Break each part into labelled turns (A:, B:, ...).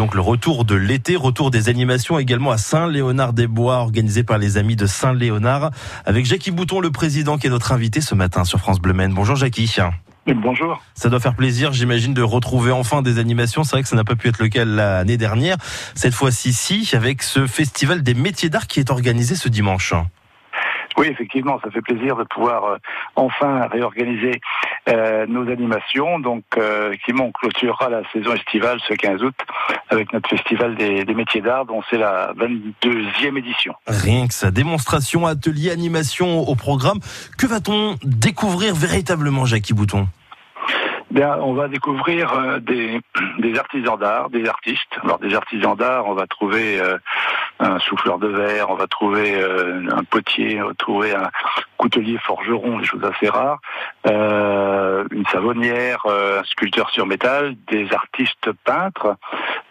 A: donc le retour de l'été, retour des animations également à Saint-Léonard-des-Bois, organisé par les amis de Saint-Léonard, avec Jackie Bouton, le président, qui est notre invité ce matin sur France Bleu Maine. Bonjour Jackie.
B: Bonjour.
A: Ça doit faire plaisir, j'imagine, de retrouver enfin des animations. C'est vrai que ça n'a pas pu être le cas l'année dernière. Cette fois-ci, si, avec ce festival des métiers d'art qui est organisé ce dimanche.
B: Oui, effectivement, ça fait plaisir de pouvoir euh, enfin réorganiser euh, nos animations, donc euh, qui m'ont clôturera la saison estivale ce 15 août avec notre festival des, des métiers d'art, dont c'est la 22e édition.
A: Rien que ça, démonstration, atelier, animation au programme. Que va-t-on découvrir véritablement, Jackie Bouton?
B: On va découvrir euh, des, artisans d'art, des artistes. Alors des artisans d'art, on va trouver euh, un souffleur de verre, on va trouver euh, un potier, on va trouver un coutelier forgeron, des choses assez rares, une savonnière, un sculpteur sur métal, des artistes peintres,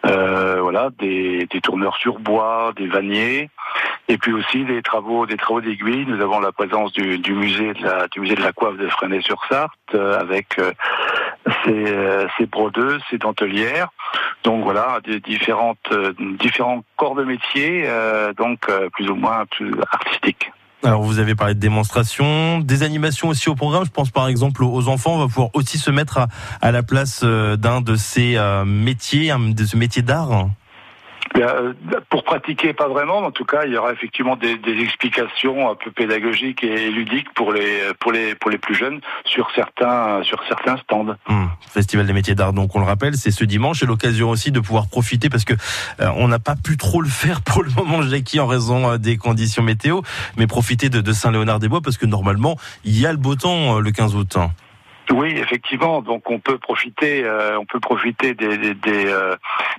B: voilà, des, tourneurs sur bois, des vanniers, et puis aussi des travaux, des travaux d'aiguille. Nous avons la présence du, musée de la, du musée de la coiffe de Fresnay-sur-Sarthe avec c'est euh, brodeuses, c'est dentelières. Donc voilà, différentes euh, différents corps de métier, euh, donc plus ou moins plus artistiques.
A: Alors vous avez parlé de démonstrations, des animations aussi au programme. Je pense par exemple aux enfants. On va pouvoir aussi se mettre à, à la place d'un de ces métiers, de ce métier d'art.
B: Euh, pour pratiquer, pas vraiment. En tout cas, il y aura effectivement des, explications un peu pédagogiques et ludiques pour les pour les pour les plus jeunes sur certains sur certains stands.
A: Mmh. Festival des métiers d'art, donc on le rappelle, c'est ce dimanche. Et l'occasion aussi de pouvoir profiter parce que euh, on n'a pas pu trop le faire pour le moment, Jackie, en raison euh, des conditions météo, mais profiter de, de Saint-Léonard-des-Bois parce que normalement il y a le beau temps le 15 août.
B: Oui, effectivement. Donc on peut profiter, euh, on peut profiter des des, des, euh,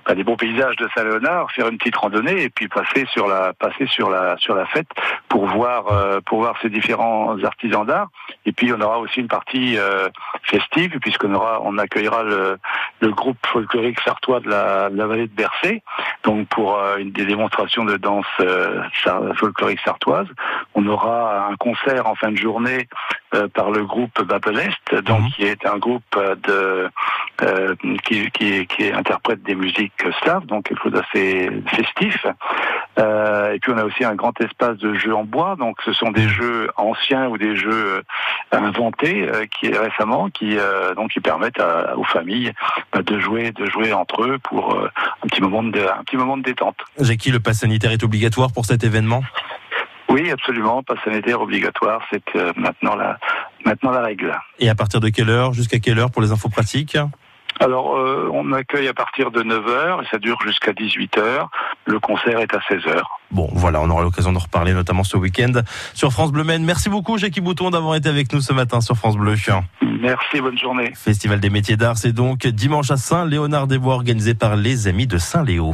B: bah, des, bons paysages de Saint-Léonard, faire une petite randonnée et puis passer sur la passer sur la sur la fête pour voir euh, pour voir ces différents artisans d'art. Et puis on aura aussi une partie euh, festive puisqu'on aura on accueillera le, le groupe folklorique sartois de la, de la vallée de Bercé. Donc pour une des démonstrations de danse folklorique sartoise, on aura un concert en fin de journée par le groupe Babelest. Donc Mhm. qui est un groupe de euh, qui, qui, qui, interprète des musiques slaves, donc quelque chose d'assez festif. Euh, et puis on a aussi un grand espace de jeux en bois, donc ce sont des jeux anciens ou des jeux euh, inventés euh, qui récemment, qui euh, donc qui permettent à, aux familles bah, de jouer, de jouer entre eux pour un petit moment de un petit moment de détente.
A: Jackie, le pass sanitaire est obligatoire pour cet événement?
B: Oui, absolument. Pass sanitaire obligatoire, c'est maintenant la, maintenant la règle.
A: Et à partir de quelle heure Jusqu'à quelle heure pour les infos pratiques
B: alors, euh, on accueille à partir de 9h et ça dure jusqu'à 18h. Le concert est à 16h.
A: Bon, voilà, on aura l'occasion de reparler, notamment ce week-end sur France Bleu Maine. Merci beaucoup, Jackie Bouton, d'avoir été avec nous ce matin sur France Bleu.
B: Merci, bonne journée.
A: Festival des métiers d'art, c'est donc dimanche à Saint-Léonard-des-Bois, organisé par les Amis de Saint-Léo.